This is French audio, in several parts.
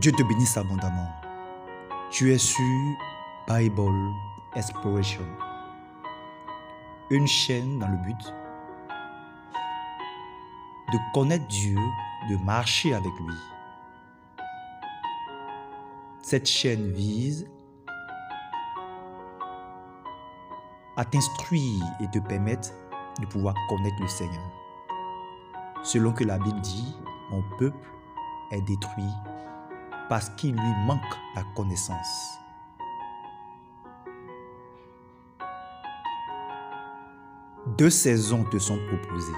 Dieu te bénisse abondamment. Tu es sur Bible Exploration, une chaîne dans le but de connaître Dieu, de marcher avec lui. Cette chaîne vise à t'instruire et te permettre de pouvoir connaître le Seigneur. Selon que la Bible dit, mon peuple est détruit parce qu'il lui manque la connaissance. Deux saisons te sont proposées.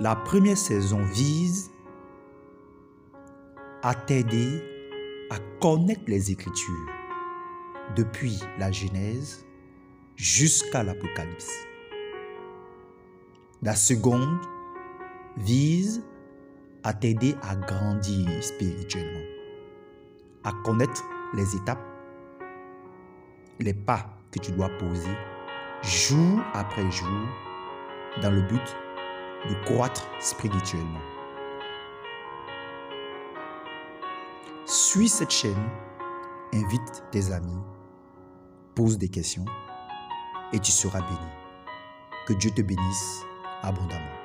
La première saison vise à t'aider à connaître les Écritures depuis la Genèse jusqu'à l'Apocalypse. La seconde vise à t'aider à grandir spirituellement, à connaître les étapes, les pas que tu dois poser jour après jour dans le but de croître spirituellement. Suis cette chaîne, invite tes amis, pose des questions et tu seras béni. Que Dieu te bénisse abondamment.